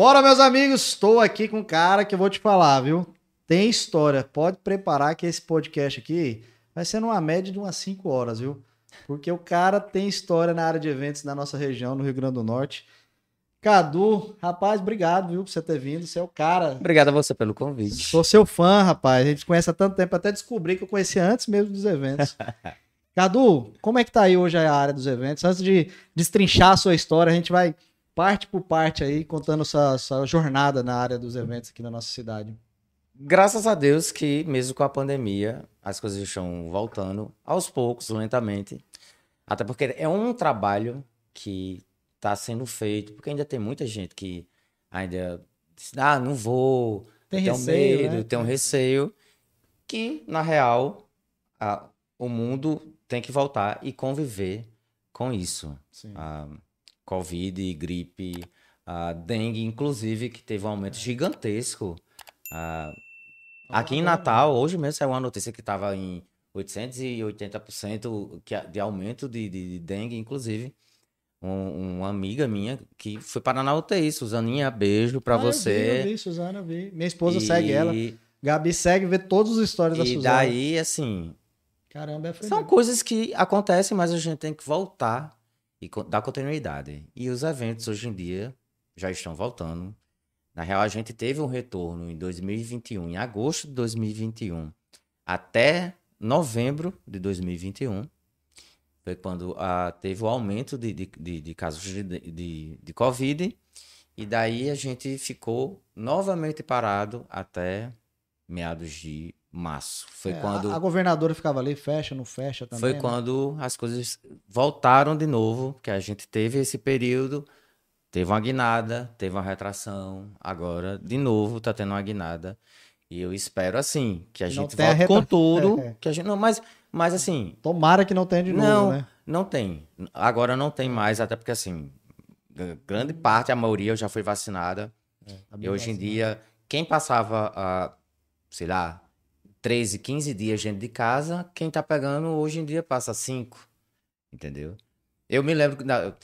Bora, meus amigos. Estou aqui com um cara que eu vou te falar, viu? Tem história. Pode preparar que esse podcast aqui vai ser numa média de umas 5 horas, viu? Porque o cara tem história na área de eventos na nossa região, no Rio Grande do Norte. Cadu, rapaz, obrigado, viu, por você ter vindo. Você é o cara. Obrigado a você pelo convite. Sou seu fã, rapaz. A gente conhece há tanto tempo, até descobri que eu conhecia antes mesmo dos eventos. Cadu, como é que tá aí hoje a área dos eventos? Antes de destrinchar a sua história, a gente vai parte por parte aí, contando sua, sua jornada na área dos eventos aqui na nossa cidade. Graças a Deus que, mesmo com a pandemia, as coisas estão voltando aos poucos, lentamente. Até porque é um trabalho que está sendo feito, porque ainda tem muita gente que ainda diz, ah, não vou, Tem tem receio, medo, né? tem um receio, que, na real, a- o mundo tem que voltar e conviver com isso. Sim. a Covid, gripe, a dengue, inclusive, que teve um aumento gigantesco. Ah, aqui em Natal, hoje mesmo saiu uma notícia que estava em 880% que- de aumento de, de, de dengue, inclusive. Um- uma amiga minha que foi parar na UTI, Suzaninha, beijo pra Ah, eu vi, Eu você. vi, Suzana, vi. Minha esposa E- segue ela. Gabi segue, vê todos os stories da E Suzana. daí, assim, Caramba, é São coisas que acontecem, mas a gente tem que voltar e dar continuidade. E os eventos hoje em dia já estão voltando. Na real, a gente teve um retorno em 2021, em agosto de 2021, até novembro de 2021. Foi quando ah, teve o aumento de, de, de, de casos de, de, de Covid. E daí a gente ficou novamente parado até meados de março. Foi É, a- quando. A, governadora ficava ali, fecha, não fecha também. Foi né? quando as coisas voltaram de novo, que a gente teve esse período, teve uma guinada, teve uma retração, agora de novo tá tendo uma guinada. E eu espero assim, que a não gente volte com retra- tudo, É. que a gente não, mas mas assim, Tomara que não tenha de novo, não, né? não tem. Agora não tem mais, até porque assim, grande parte, a maioria já foi vacinada. Tá bem E hoje em vacinado. dia, quem passava, ah, sei lá, 13, 15 dias dentro de casa, quem tá pegando hoje em dia passa 5. Entendeu? Eu me lembro, na- eu-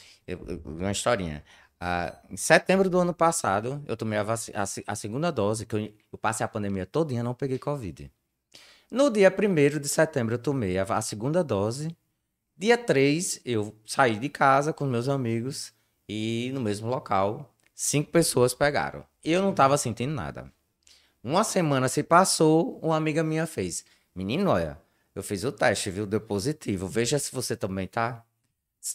eu- uma historinha. Ah, em setembro do ano passado, eu tomei a, a a segunda dose, que eu, eu passei a pandemia todinha, não peguei Covid. No dia 1 de setembro, eu tomei a, a segunda dose. Dia 3, eu saí de casa com meus amigos e no mesmo local, cinco pessoas pegaram. Eu não tava sentindo nada. Uma semana se passou, uma amiga minha fez. Menino, olha, eu fiz o teste, viu? Deu positivo. Veja se você também tá.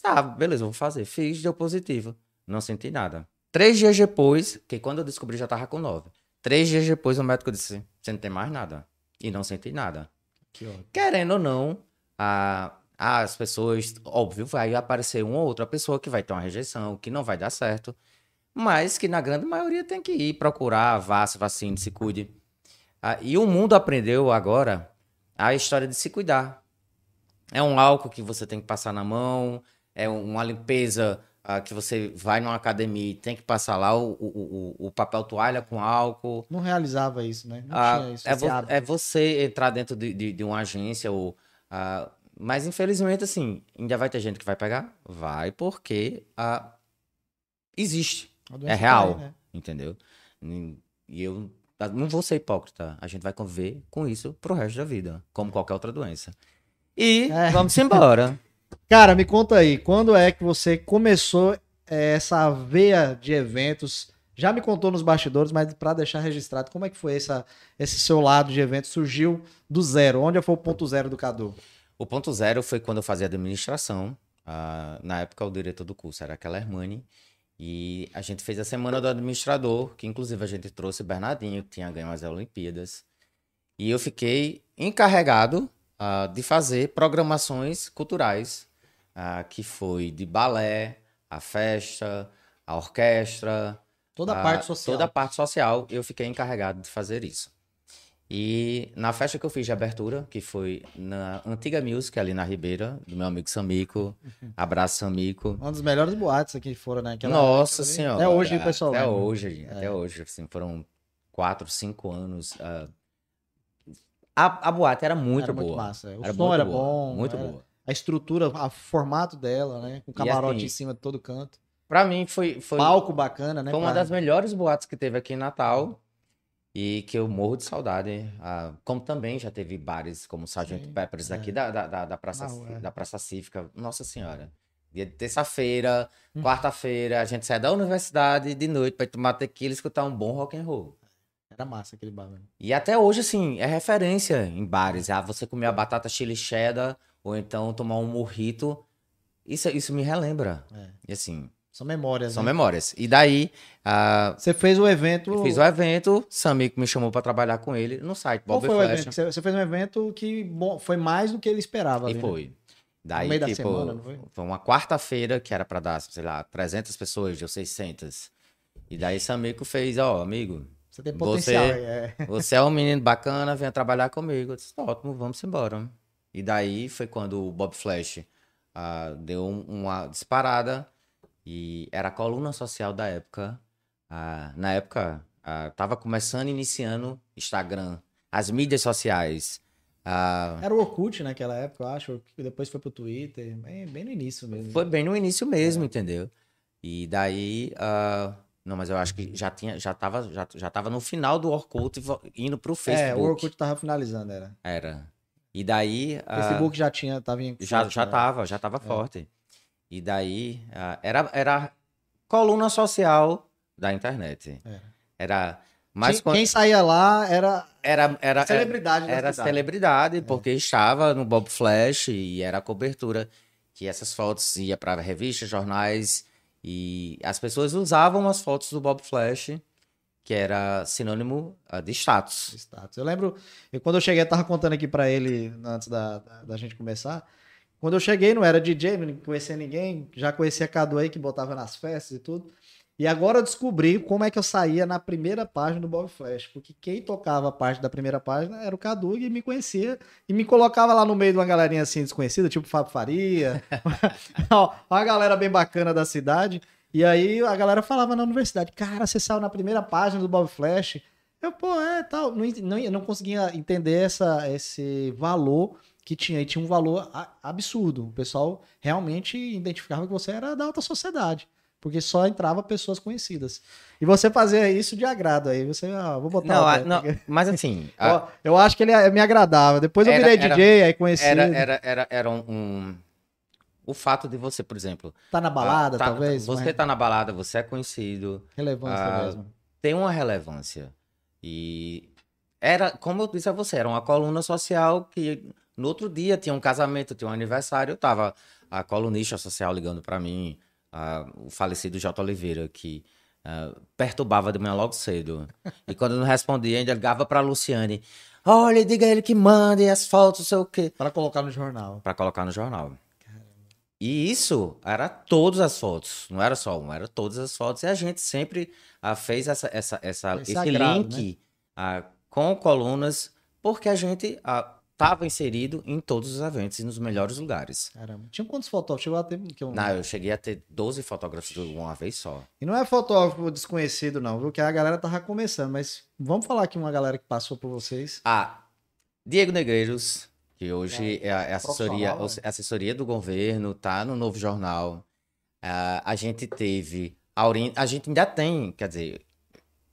Tá, beleza, vou fazer. Fiz, deu positivo. Não senti nada. Três dias depois, que quando eu descobri já tava com nove. Três dias depois o médico disse: Você não tem mais nada. E não senti nada. Que. Querendo ou não, a, as pessoas, óbvio, vai aparecer uma ou outra pessoa que vai ter uma rejeição, que não vai dar certo, mas que na grande maioria tem que ir procurar, vá, se vacine, se cuide. Ah, e o mundo aprendeu agora a história de se cuidar. É um álcool que você tem que passar na mão, é uma limpeza ah, que você vai numa academia e tem que passar lá o, o, o, o papel toalha com álcool. Não realizava isso, né? Não Ah, tinha isso. é, vo- hábito. é você entrar dentro de, de, de uma agência ou. ah, mas infelizmente, assim, ainda vai ter gente que vai pegar? Vai, porque ah, existe, é tá real. aí, né? entendeu? E eu ah, não vou ser hipócrita. A gente vai conviver com isso pro resto da vida, como qualquer outra doença. E É. vamos embora. Cara, me conta aí, quando é que você começou eh, essa veia de eventos? Já me contou nos bastidores, mas para deixar registrado, como é que foi essa, esse seu lado de eventos? Surgiu do zero. Onde foi o ponto zero do Cadu? O ponto zero foi quando eu fazia administração. Ah, na época, o diretor do curso era aquela Hermani. E a gente fez a Semana do Administrador, que inclusive a gente trouxe Bernardinho, que tinha ganho as Olimpíadas. E eu fiquei encarregado ah, de fazer programações culturais, ah, que foi de balé, a festa, a orquestra, Toda a ah, parte social. Toda a parte social, eu fiquei encarregado de fazer isso. E na festa que eu fiz de abertura, que foi na Antiga Music, ali na Ribeira, do meu amigo Samico. Abraço, Samico. Uma das melhores boates aqui foram, né? Aquela- Nossa senhora. Até hoje pessoal Até hoje, até hoje. Assim, foram quatro, cinco anos. ah. A, a boate era muito era boa. muito massa. O Era som muito era boa, bom. Muito era- boa. A estrutura, o formato dela, né? Com camarote assim, em cima de todo canto. pra mim foi. foi Palco bacana, né? Foi uma pra- das melhores boates que teve aqui em Natal e que eu morro de saudade. Ah, como também já teve bares como Sargento Sim, Peppers é. aqui da, da, da, Praça, é. da Praça Cívica. Nossa Senhora. Dia de terça-feira, Hum. quarta-feira, a gente sai da universidade de noite pra tomar tequila e escutar um bom rock and roll. Era massa aquele bar, velho. E até hoje, assim, é referência em bares. Ah, você comer a batata chili cheddar ou então tomar um morrito. Isso, isso me relembra. É. E assim, São memórias, são né? memórias. E daí, Você fez o evento... eu fiz o evento, Samico me chamou pra trabalhar com ele no site Qual Bob foi o Flash. evento? que Você você fez um evento que bom, foi mais do que ele esperava. E ali, né? foi. Daí, meio da tipo, semana, não foi? uma quarta-feira que era pra dar, sei lá, 300 pessoas, deu 600. E daí Samico fez, ó, amigo, Você tem Você- potencial. é. você é um menino bacana, venha trabalhar comigo. Eu disse, ótimo, vamos embora. E daí foi quando o Bob Flash ah, deu um- uma disparada e era a coluna social da época. Ah, na época, ah, tava começando, iniciando Instagram, as mídias sociais. Ah, Era o Orkut naquela época, eu acho. Depois foi pro Twitter. Bem, bem no início mesmo. Foi bem no início É. mesmo, entendeu? E daí. ah, não, mas eu acho que já tinha, já tava, já, já tava no final do Orkut indo pro Facebook. É, o Orkut tava finalizando, era. Era. E daí. O ah, Facebook já tinha, tava em... já, já né? tava, já tava forte. E daí. ah, era, era coluna social da internet. Era. Era. Mas quem, quando- quem saía lá era era, era, celebridade da era cidade. celebridade, porque estava no Bob Flash e era a cobertura que essas fotos ia para revistas, jornais e as pessoas usavam as fotos do Bob Flash, que era sinônimo ah, de status. status. Eu lembro, eu, quando eu cheguei, eu tava contando aqui pra ele antes da, da, da gente começar. Quando eu cheguei, não era DJ, não conhecia ninguém, já conhecia Cadu aí que botava nas festas e tudo. E agora eu descobri como é que eu saía na primeira página do Bob Flash, porque quem tocava a parte da primeira página era o Cadu e me conhecia e me colocava lá no meio de uma galerinha assim desconhecida, tipo Fábio Faria, uma galera bem bacana da cidade. E aí a galera falava na universidade, cara, você saiu na primeira página do Bob Flash. Eu, pô, é, tal. Não, não, não conseguia entender essa, esse valor que tinha. E tinha um valor a- absurdo. O pessoal realmente identificava que você era da alta sociedade. Porque só entrava pessoas conhecidas. E você fazia isso de agrado aí. Você, ah, vou botar. Não, a- não, porque- mas assim, a- Ó, eu acho que ele é- me agradava. Depois eu Era- virei era- DJ, aí conheci. era, era, era, era um, um- O fato de você, por exemplo. Tá na balada, tá- talvez. Você mas tá na balada, você é conhecido. Relevância ah, mesmo. tem uma relevância. E era, como eu disse a você, era uma coluna social que no outro dia tinha um casamento, tinha um aniversário, eu tava a colunista social ligando pra mim, ah, o falecido J. Oliveira, que ah, perturbava de manhã logo cedo. E quando não respondia, ainda ligava pra Luciane. Olha, diga a ele que mande as fotos, não sei o quê. Para colocar no jornal. Pra colocar no jornal. E isso era todas as fotos, não era só uma, era todas as fotos. E a gente sempre ah, fez essa, essa, essa, Esse esse, agrado, link ah, com colunas, porque a gente estava inserido em todos os eventos e nos melhores lugares. Caramba. Tinha quantos fotógrafos? Chegou a ter. Que eu... Não, eu cheguei a ter 12 fotógrafos de uma vez só. E não é fotógrafo desconhecido, não, viu? Que a galera tava começando. Mas vamos falar aqui uma galera que passou por vocês. Ah, Diego Negreiros, que hoje é, a- é assessoria, né? assessoria do governo, tá no novo jornal. Ah, a gente teve. Aurin... A gente ainda tem, quer dizer,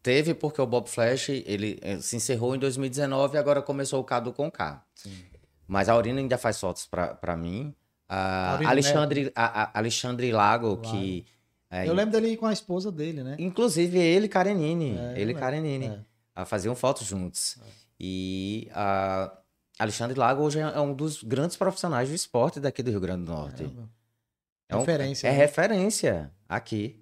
teve porque o Bob Flash ele eh, se encerrou em 2019 e agora começou o Cadu com K. Mas a Aurina ainda faz fotos pra pra mim. Ah, Aurina Alexandre, a- a- Alexandre Lago, que. é, Eu lembro dele com a esposa dele, né? Inclusive ele e Karenine. É, ele e. Karenine É. ah, faziam fotos juntos. E ah, Alexandre Lago hoje é é um dos grandes profissionais do esporte daqui do Rio Grande do Norte. Caramba. É, um- Referência, É né? referência aqui.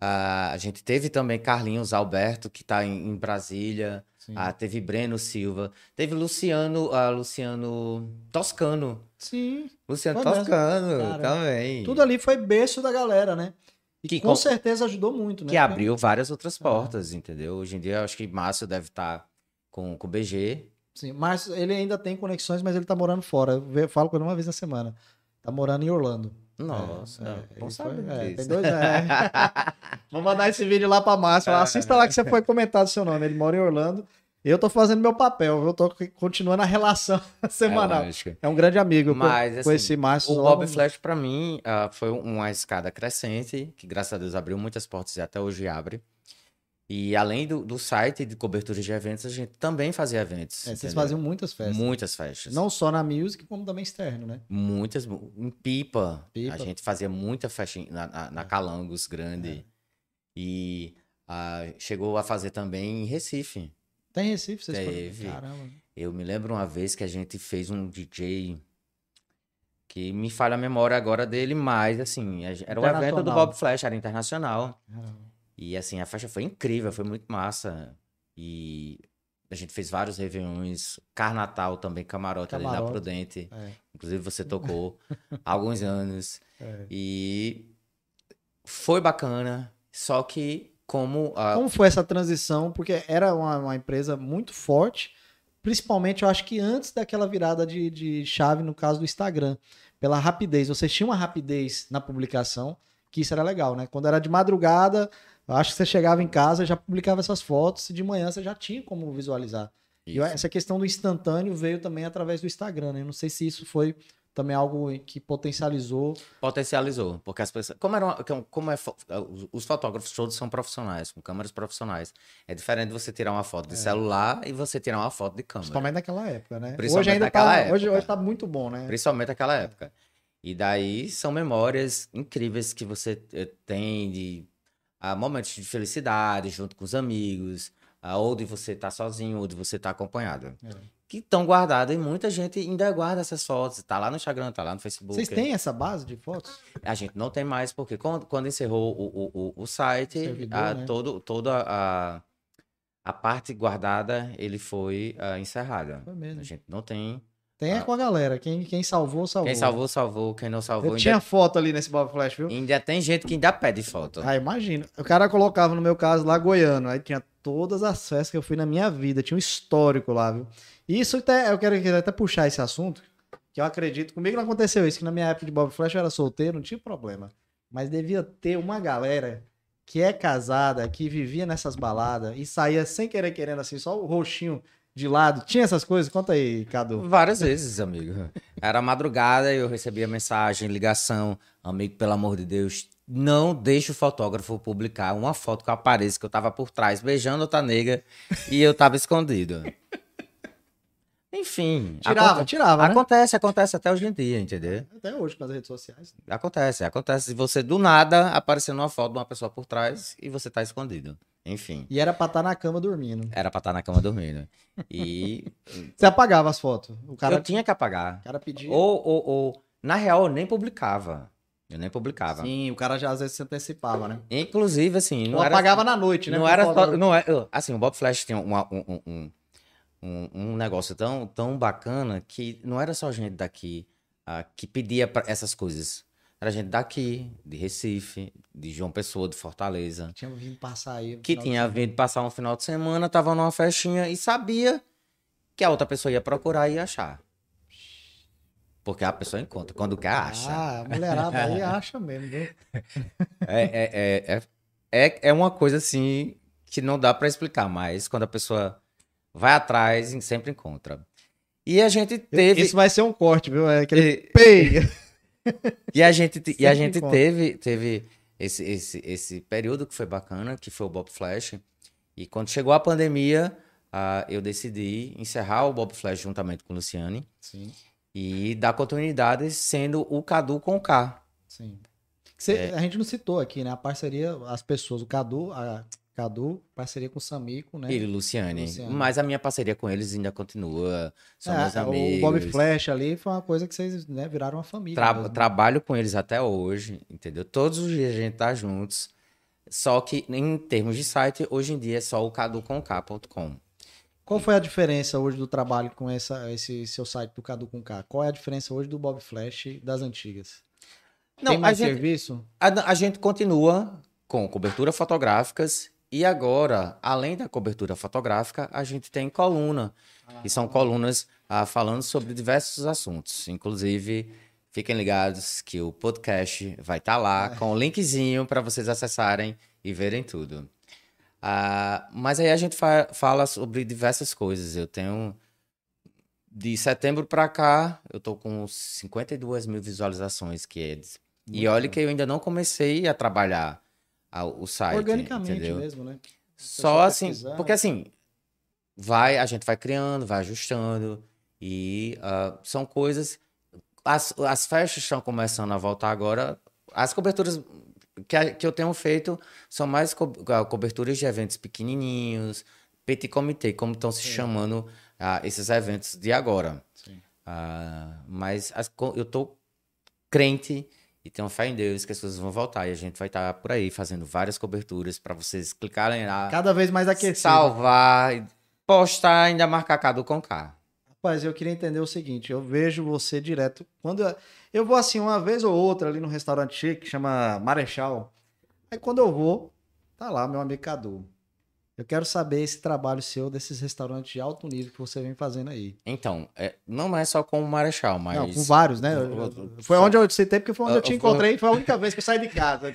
Ah, a gente teve também Carlinhos Alberto, que está em, em Brasília. Ah, teve Breno Silva. Teve Luciano, ah, Luciano Toscano. Sim. Luciano. Toscano Cara, também. Tudo ali foi berço da galera, né? E Que com com- certeza ajudou muito, né? que abriu várias outras portas, entendeu? Hoje em dia, eu acho que Márcio deve estar com, com o BG. Sim, mas ele ainda tem conexões, mas ele tá morando fora. Eu falo com ele uma vez na semana. Tá morando em Orlando. Nossa, É, é, bom saber foi- é, disso. dois, é. Vou mandar esse vídeo lá pra Márcio. Fala, Assista lá que você foi comentado o seu nome. Ele mora em Orlando. Eu tô fazendo meu papel, eu tô continuando a relação semanal. lógico. É, um grande amigo. Mas, com assim, esse Márcio. O Bob Flash, pra mim, ah, foi uma escada crescente, que graças a Deus abriu muitas portas e até hoje abre. E além do, do site de cobertura de eventos, a gente também fazia eventos. é, vocês faziam muitas festas. Muitas festas. Não só na music, como também externo, né? Muitas. Em Pipa. Pipa. A gente fazia muita festa na, na, na Calangos Grande. É. E ah, chegou a fazer também em Recife. Tem Recife, vocês Teve. foram? Caramba. Eu me lembro uma vez que a gente fez um DJ que me falha a memória agora dele, mas assim, a era o evento do. Bob Flash, era internacional. Caramba. E assim, a festa foi incrível, foi muito massa. E a gente fez vários réveillões, Carnatal também, camarote, ali na Camarote. Prudente. É, Inclusive você tocou há alguns anos. é. E foi bacana, só que como a, Como foi essa transição? Porque era uma, uma empresa muito forte, principalmente eu acho que antes daquela virada de, de chave no caso do Instagram, pela rapidez. Vocês tinham uma rapidez na publicação, que isso era legal, né? Quando era de madrugada, acho que você chegava em casa já publicava essas fotos e de manhã você já tinha como visualizar. E Isso. essa questão do instantâneo veio também através do Instagram, né? Eu não sei se isso foi também algo que potencializou. potencializou, porque as pessoas, como era, uma- como é, os- os fotógrafos todos são profissionais, com câmeras profissionais. É diferente você tirar uma foto de celular e você tirar uma foto de câmera. Principalmente naquela época, né? Hoje ainda tá, época. Hoje, hoje tá muito bom, né? Principalmente naquela época. E daí são memórias incríveis que você eh, tem de ah, momentos de felicidade junto com os amigos, ah, ou de você estar sozinho, ou de você estar acompanhado. É. Que estão guardadas e muita gente ainda guarda essas fotos. Tá lá no Instagram, tá lá no Facebook. Vocês têm essa base de fotos? A gente não tem mais, porque quando, quando encerrou o, o, o, o site, Servidor, a, né? todo, toda a, a parte guardada ele foi ah, encerrada. Foi mesmo. A gente não tem. Tem é com a galera. Quem, quem salvou, salvou. Quem salvou, salvou. Quem não salvou, Eu ainda, tinha foto ali nesse Bob Flash, viu? ainda tem gente que ainda pede foto. Ah, imagina. O cara colocava, no meu caso, lá goiano. Aí tinha todas as festas que eu fui na minha vida. Tinha um histórico lá, viu? E isso até, eu quero, quero até puxar esse assunto, que eu acredito. Comigo não aconteceu isso, que na minha época de Bob Flash eu era solteiro, não tinha problema. Mas devia ter uma galera que é casada, que vivia nessas baladas e saía sem querer querendo, assim, só o roxinho de lado. Tinha essas coisas? Conta aí, Cadu. Várias vezes, amigo. Era madrugada e eu recebia mensagem, ligação. Amigo, pelo amor de Deus, não deixe o fotógrafo publicar uma foto que eu apareça que eu tava por trás beijando outra nega e eu tava escondido. Enfim. Tirava, aconte- tirava, né? Acontece, acontece até hoje em dia, entendeu? Até hoje com as redes sociais. Acontece, acontece. Você do nada aparecendo uma foto de uma pessoa por trás e você tá escondido. Enfim. E era pra estar na cama dormindo. Era pra estar na cama dormindo. E Você apagava as fotos. O cara, eu tinha que apagar. o cara pedia. Ou, ou, ou, na real, eu nem publicava. Eu nem publicava. Sim, o cara já às vezes se antecipava, né? Inclusive, assim, não Ou era. apagava na noite, né? Não era só. Não é, assim, o Bob Flash tinha uma- um, um, um, um, negócio tão, tão bacana que não era só gente daqui ah, que pedia essas coisas. Era gente daqui, de Recife, de João Pessoa, de Fortaleza. Tinha vindo passar aí. que tinha vindo passar um final de semana, tava numa festinha e sabia que a outra pessoa ia procurar e ia achar. Porque a pessoa encontra, quando quer, acha. Ah, a mulherada aí acha mesmo, viu? É, é, é, é, uma coisa assim que não dá pra explicar, mas quando a pessoa vai atrás, sempre encontra. E a gente teve. Isso vai ser um corte, viu? É aquele pei. e a gente, te- e a gente teve, teve esse, esse, esse período que foi bacana, que foi o Bob Flash. E quando chegou a pandemia, ah, eu decidi encerrar o Bob Flash juntamente com o Luciane Sim, e dar continuidade sendo o Cadu com K. sim. Você- É. A gente não citou aqui, né? A parceria, as pessoas, o Cadu, a Cadu, parceria com o Samico, né? Ele e Luciane. Luciane. Mas a minha parceria com eles ainda continua. São É, meus amigos. O Bob Flash ali foi uma coisa que vocês né, viraram uma família. Tra- mesmo. trabalho com eles até hoje, entendeu? Todos os dias a gente tá juntos. Só que em termos de site, hoje em dia é só o caducomk.com. Qual foi a diferença hoje do trabalho com essa, esse seu site do Cadu com K? Qual é a diferença hoje do Bob Flash das antigas? Tem Não, a mais gente, serviço? a, a gente continua com cobertura fotográficas e agora, além da cobertura fotográfica, a gente tem coluna, que são colunas ah, falando sobre diversos assuntos. Inclusive, fiquem ligados que o podcast vai estar lá com o linkzinho para vocês acessarem e verem tudo. Ah, mas aí a gente fa- fala sobre diversas coisas. Eu tenho. De setembro pra cá, eu tô com 52 mil visualizações, que é. E olha que eu ainda não comecei a trabalhar a- o site. Organicamente entendeu? mesmo, né? Só assim, pesquisar. porque assim, vai, a gente vai criando, vai ajustando, e ah, são coisas. As, as festas estão começando a voltar agora. As coberturas que, a- que eu tenho feito são mais co- ah, coberturas de eventos pequenininhos, petit comité, como estão se chamando ah, esses eventos de agora. Sim. Ah, mas as eu tô crente e tenho fé em Deus que as coisas vão voltar e a gente vai estar por aí fazendo várias coberturas para vocês clicarem lá, Cada vez mais aquecido. salvar, e postar, ainda marcar Cadu com K. Rapaz, eu queria entender o seguinte, eu vejo você direto, quando eu, eu vou assim uma vez ou outra ali no restaurante chique, que chama Marechal, aí quando eu vou, tá lá meu amigo Cadu. Eu quero saber esse trabalho seu desses restaurantes de alto nível que você vem fazendo aí. Então, é, não é só com o Marechal, mas Não, com vários, né? Eu- eu- Foi onde eu citei, porque foi onde eu Eu- te eu- encontrei, foi a única vez que eu saí de casa.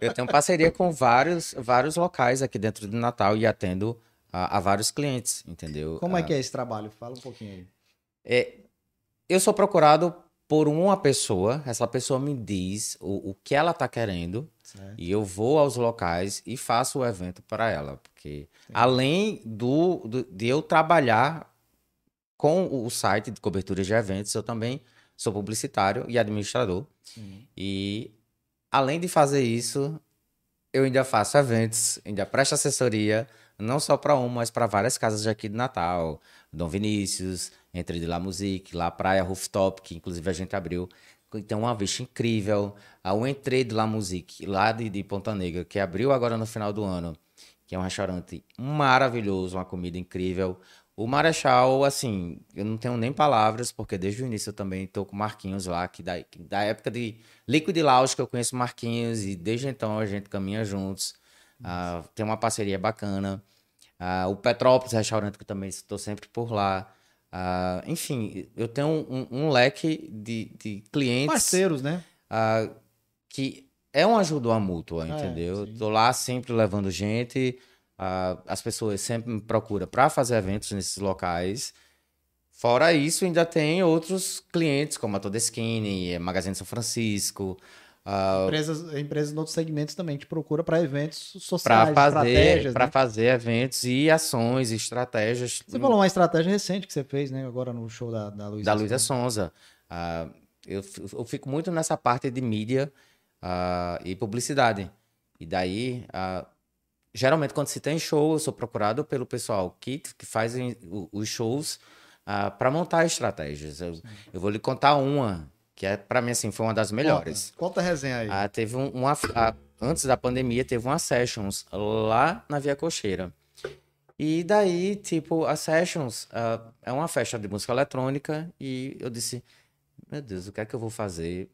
eu tenho parceria com vários, vários locais aqui dentro do Natal e atendo a, a vários clientes, entendeu? Como é Ah, que é esse trabalho? Fala um pouquinho aí. É, eu sou procurado por uma pessoa, essa pessoa me diz o, o que ela tá querendo Certo. e eu vou aos locais e faço o evento para ela, porque além do, do- de eu trabalhar com o site de cobertura de eventos, eu também sou publicitário e administrador. Sim. E além de fazer isso, eu ainda faço eventos, ainda presto assessoria, não só para uma, mas para várias casas aqui de Natal. Dom Vinícius, Entre de La Musique, La Praia Rooftop, que inclusive a gente abriu. Tem uma vista incrível. O Entre de La Musique, lá de, de Ponta Negra, que abriu agora no final do ano, que é um restaurante maravilhoso, uma comida incrível. O Marechal, assim, eu não tenho nem palavras, porque desde o início eu também tô com o Marquinhos lá, que da, que da época de Liquid Lounge que eu conheço Marquinhos, e desde então a gente caminha juntos. Ah, tem uma parceria bacana. Ah, o Petrópolis Restaurante, que eu também estou sempre por lá. Ah, enfim, eu tenho um, um leque de, de clientes Parceiros, né? ah, que é uma ajuda mútua, É, entendeu? sim. Tô lá sempre levando gente, ah, as pessoas sempre me procuram para fazer eventos nesses locais. Fora isso, ainda tem outros clientes, como a Todeskine, Magazine São Francisco, ah, Empresas, empresas em outros segmentos também te procura para eventos para sociais, fazer, estratégias. para né? fazer eventos e ações, e estratégias. Você falou uma estratégia recente que você fez, né? Agora no show da, da Luísa. da Luísa Sonza. Ah, eu, eu fico muito nessa parte de mídia ah, e publicidade. E daí, geralmente, quando se tem show, eu sou procurado pelo pessoal que, que fazem o- os shows para montar estratégias. Eu, eu vou lhe contar uma, que é para mim assim, foi uma das melhores. Conta, a resenha aí. Ah, teve um, uma, ah, antes da pandemia, teve uma sessions lá na Via Cocheira. E daí, tipo, a sessions ah, é uma festa de música eletrônica e eu disse, meu Deus, o que é que eu vou fazer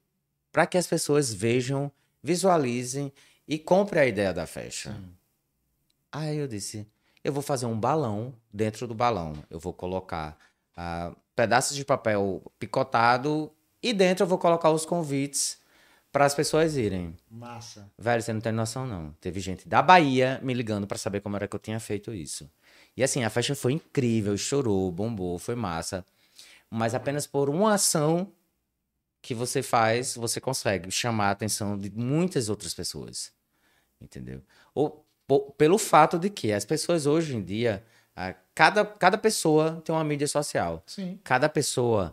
para que as pessoas vejam, visualizem e comprem a ideia da festa? Aí eu disse, eu vou fazer um balão dentro do balão. Eu vou colocar ah, pedaços de papel picotado e dentro eu vou colocar os convites para as pessoas irem. Massa. Velho, você não tem noção, não. Teve gente da Bahia me ligando para saber como era que eu tinha feito isso. E assim, a festa foi incrível, chorou, bombou, foi massa. Mas apenas por uma ação que você faz, você consegue chamar a atenção de muitas outras pessoas. Entendeu? Ou pelo fato de que as pessoas hoje em dia, ah, cada, cada pessoa tem uma mídia social. Sim. Cada pessoa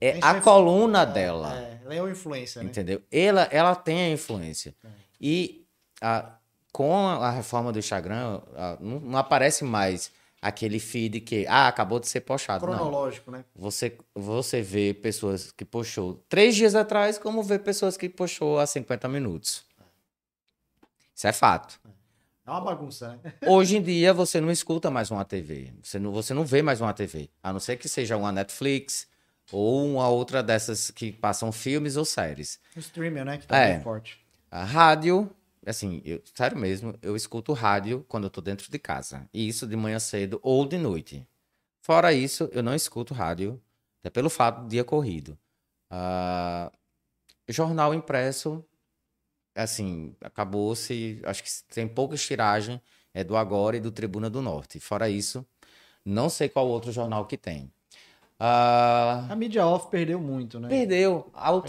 é a sua- coluna dela. É, ela é uma influência, né? Entendeu? Ela, ela tem a influência. E a, com a, a reforma do Instagram, a- não, não aparece mais aquele feed que, ah, acabou de ser postado. Não. Cronológico, né? Você, você vê pessoas que postou três dias atrás, como vê pessoas que postou há 50 minutos. Isso é fato. É uma bagunça, né? Hoje em dia, você não escuta mais uma TV. Você não, você não vê mais uma TV. A não ser que seja uma Netflix ou uma outra dessas que passam filmes ou séries. O streamer, né? Que tá É. bem forte. A rádio, assim, eu, sério mesmo, eu escuto rádio quando eu tô dentro de casa. E isso de manhã cedo ou de noite. Fora isso, eu não escuto rádio, até pelo fato do dia corrido. Ah, jornal impresso, assim, acabou-se, acho que tem pouca estiragem. é do Agora e do Tribuna do Norte. Fora isso, não sei qual outro jornal que tem. Ah, A mídia off perdeu muito, né? perdeu. Outdoor,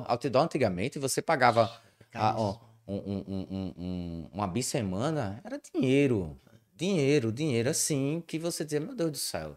Perdeu. outdoor antigamente você pagava ah, Cara, ó, um, um, um, um- um- uma bissemana, era dinheiro. Dinheiro, dinheiro assim, que você dizia, meu Deus do céu.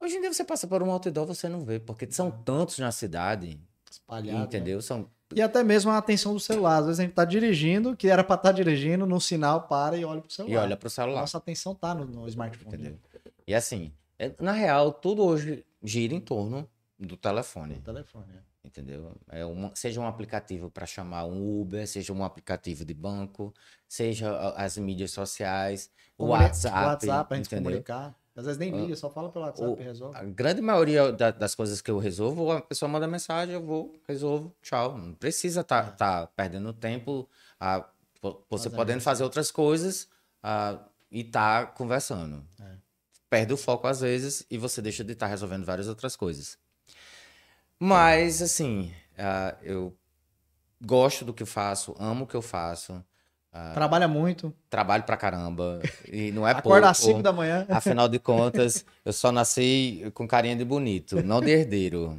Hoje em dia você passa por um outdoor, você não vê, porque são tantos na cidade, espalhado, né? entendeu? São E até mesmo a atenção do celular. Às vezes a gente tá dirigindo, que era pra estar dirigindo, no sinal para e olha pro celular. E olha pro celular. Nossa atenção tá no, no smartphone. Entendeu? né? E assim, é- na real, tudo hoje gira em torno do telefone, No telefone. é. entendeu? É uma- seja um aplicativo para chamar um Uber, seja um aplicativo de banco, seja a- as mídias sociais, o WhatsApp, WhatsApp pra gente entendeu? comunicar. Às vezes nem liga, só fala pelo WhatsApp o- e resolve. A grande maioria da- das coisas que eu resolvo, a pessoa manda mensagem, eu vou, resolvo, tchau. Não precisa estar perdendo tempo, po- você podendo fazer outras coisas ah, e tá conversando. É. Perde o foco às vezes e você deixa de estar resolvendo várias outras coisas. Mas, assim, ah, eu gosto do que eu faço, amo o que eu faço, Trabalha muito. trabalho pra caramba e não é acorda às pouco. 5 da manhã. Afinal de contas, eu só nasci com carinha de bonito, não de herdeiro.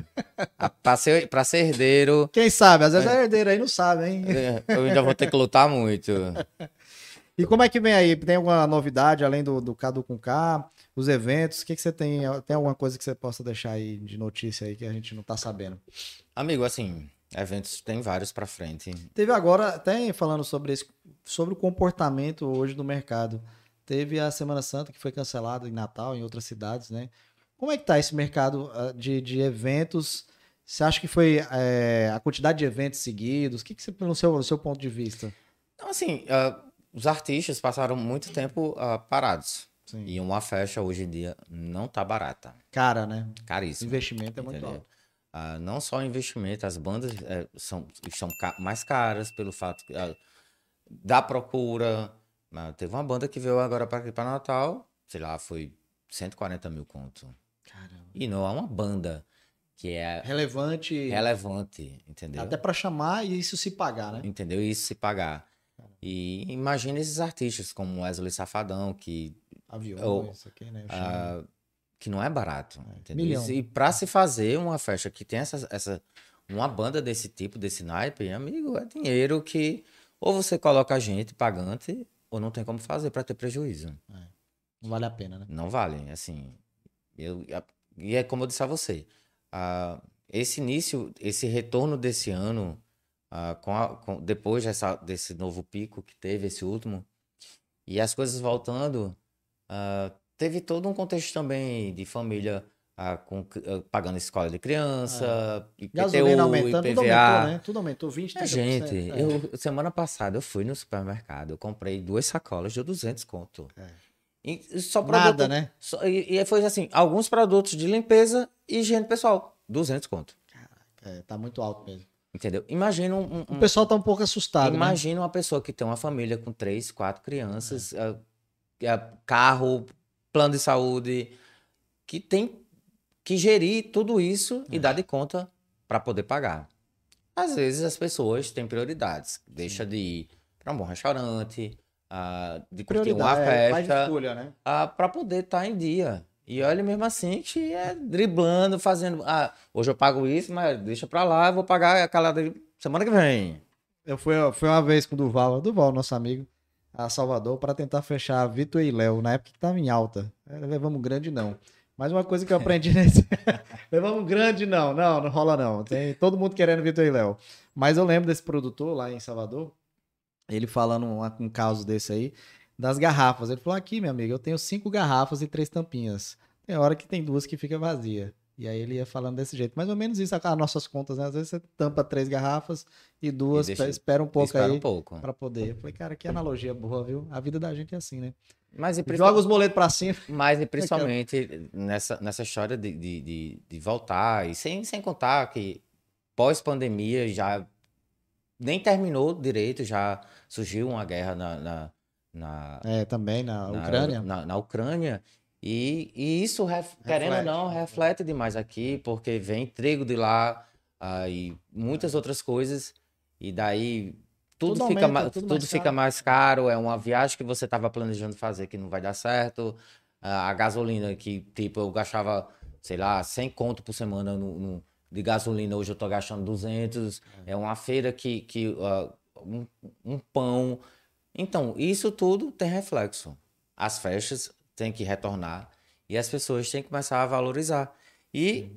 A- Pra ser, pra ser herdeiro, Quem sabe? Às vezes é herdeiro aí não sabe, hein? eh, eu ainda vou ter que lutar muito. E como é que vem aí? Tem alguma novidade além do, do Cadu com K? Os eventos? O que, que você tem? Tem alguma coisa que você possa deixar aí de notícia aí que a gente não tá sabendo? Amigo, assim, eventos tem vários pra frente. Teve agora, até falando sobre, esse, sobre o comportamento hoje do mercado. Teve a Semana Santa que foi cancelada em Natal, em outras cidades, né? Como é que tá esse mercado ah, de, de eventos? Você acha que foi eh, a quantidade de eventos seguidos? O que, que você, no seu, no seu ponto de vista? Então, assim, ah, os artistas passaram muito tempo ah, parados. Sim. E uma festa hoje em dia não tá barata. Cara, né? Caríssimo. investimento é muito entendeu? alto. Ah, não só o investimento, as bandas eh, são, são ca- mais caras pelo fato que, ah, da procura. Ah, teve uma banda que veio agora para aqui para Natal, sei lá, foi 140 mil conto. Caramba. E não é uma banda que é Relevante, relevante, entendeu? até pra chamar e isso se pagar, né? Entendeu? Isso se pagar. E imagina esses artistas como Wesley Safadão, que, Aviões, aqui, né? Que não é barato. entendeu? milhão. E para se fazer uma festa que tem essa, essa uma banda desse tipo, desse naipe, amigo, é dinheiro que ou você coloca a gente pagante ou não tem como fazer para ter prejuízo. Não vale a pena, né? Não vale, assim. Eu, a- e é como eu disse a você, ah, esse início, esse retorno desse ano, ah, com a- com- depois dessa, desse novo pico que teve, esse último, e as coisas voltando, ah, teve todo um contexto também de família ah, com, pagando escola de criança, IPTU, Gasolina aumentando, tudo IPVA. aumentou, né? Tudo aumentou, 20, É, 30%. gente, é. eu, semana passada eu fui no supermercado, eu comprei duas sacolas de 200 conto. É. E só Nada, produto- né? só- e, e foi assim, alguns produtos de limpeza e higiene pessoal, 200 conto. É, tá muito alto mesmo. Entendeu? Imagina um, um- O pessoal tá um pouco assustado, né? imagina uma pessoa que tem uma família com três, quatro crianças, ah, ah, carro, plano de saúde, que tem que gerir tudo isso É. e dar de conta para poder pagar. Às vezes as pessoas têm prioridades, deixa de ir para um bom restaurante, ah, de curtir uma Prioridade, é, mais festa, escolha, né? para poder estar em dia. E olha, mesmo assim, que é driblando, fazendo. Ah, hoje eu pago isso, mas deixa pra lá, eu vou pagar aquela dele semana que vem. Eu fui, fui uma vez com o Duval, Duval, nosso amigo, a Salvador, para tentar fechar Vitor e Léo, na época que tava em alta. É, Levamos grande não. Mas uma coisa que eu aprendi nesse. Levamos grande não. Não, não rola não. Tem todo mundo querendo Vitor e Léo. Mas eu lembro desse produtor lá em Salvador, ele falando um, um caso desse aí, das garrafas. Ele falou: aqui, meu amigo, eu tenho cinco garrafas e três tampinhas. Tem hora que tem duas que fica vazia. E aí ele ia falando desse jeito. Mais ou menos isso, as nossas contas, né? Às vezes você tampa três garrafas e duas, E deixa- espera um pouco Espera aí um pouco. pra poder. Eu falei, cara, que analogia boa, viu? A vida da gente é assim, né? Mas, e Joga os boletos pra cima. mas e principalmente nessa, nessa história de, de, de, de voltar, e sem, sem contar que pós-pandemia já nem terminou direito, já surgiu uma guerra na, na, na, É, também na na- Ucrânia. Na, na Ucrânia. E, e isso, ref- querendo ou não, reflete demais aqui, porque vem trigo de lá ah, e muitas outras coisas. E daí tudo, Tudo fica, aumenta, ma- tudo tudo mais fica caro. mais caro. É uma viagem que você estava planejando fazer que não vai dar certo. A a gasolina que, tipo, eu gastava, sei lá, 100 conto por semana no, no- de gasolina. Hoje eu tô gastando 200. É uma feira que, que ah, um, um pão. Então, isso tudo tem reflexo. As festas têm que retornar e as pessoas têm que começar a valorizar. E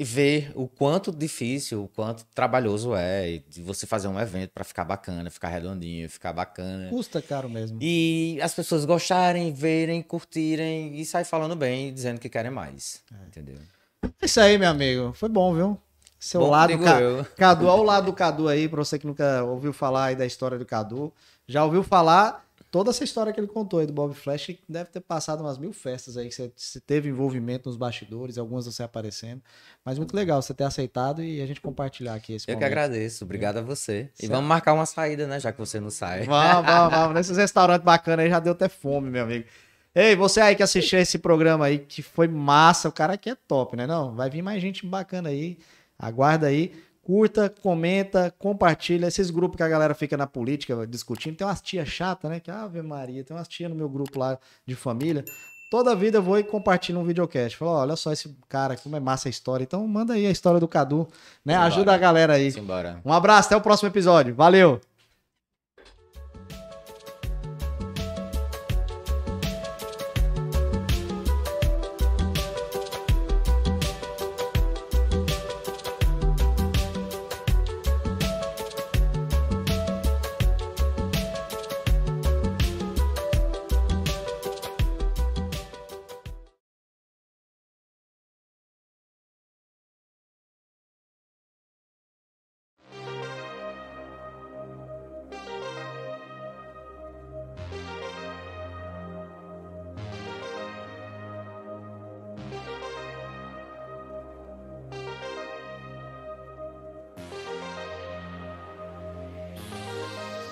e ver o quanto difícil, o quanto trabalhoso é de você fazer um evento para ficar bacana, ficar redondinho, ficar bacana. Custa caro mesmo. E as pessoas gostarem, verem, curtirem e sair falando bem, dizendo que querem mais. Entendeu? É isso aí, meu amigo. Foi bom, viu? Seu Bom, lado, Ca-. Cadu, olha o lado do Cadu aí, pra você que nunca ouviu falar aí da história do Cadu. Já ouviu falar toda essa história que ele contou aí do Bob Flash, que deve ter passado umas mil festas aí, que você, teve envolvimento nos bastidores, algumas você aparecendo. Mas muito legal você ter aceitado e a gente compartilhar aqui esse Eu que momento. agradeço, obrigado a você. E Certo. vamos marcar uma saída, né? Já que você não sai. Vamos, vamos, vamos. Nesses restaurantes bacanas aí já deu até fome, meu amigo. Ei, você aí que assistiu esse programa aí, que foi massa, o cara aqui é top, né? Não, vai vir mais gente bacana aí. Aguarda aí. Curta, comenta, compartilha. Esses grupos que a galera fica na política discutindo. Tem umas tia chata, né? Que Ave Maria, tem umas tia no meu grupo lá de família. Toda vida eu vou e compartilho um videocast. Falo, olha só esse cara, como é massa a história. Então manda aí a história do Cadu, né? Simbora. Ajuda a galera aí. Simbora. Um abraço, até o próximo episódio. Valeu!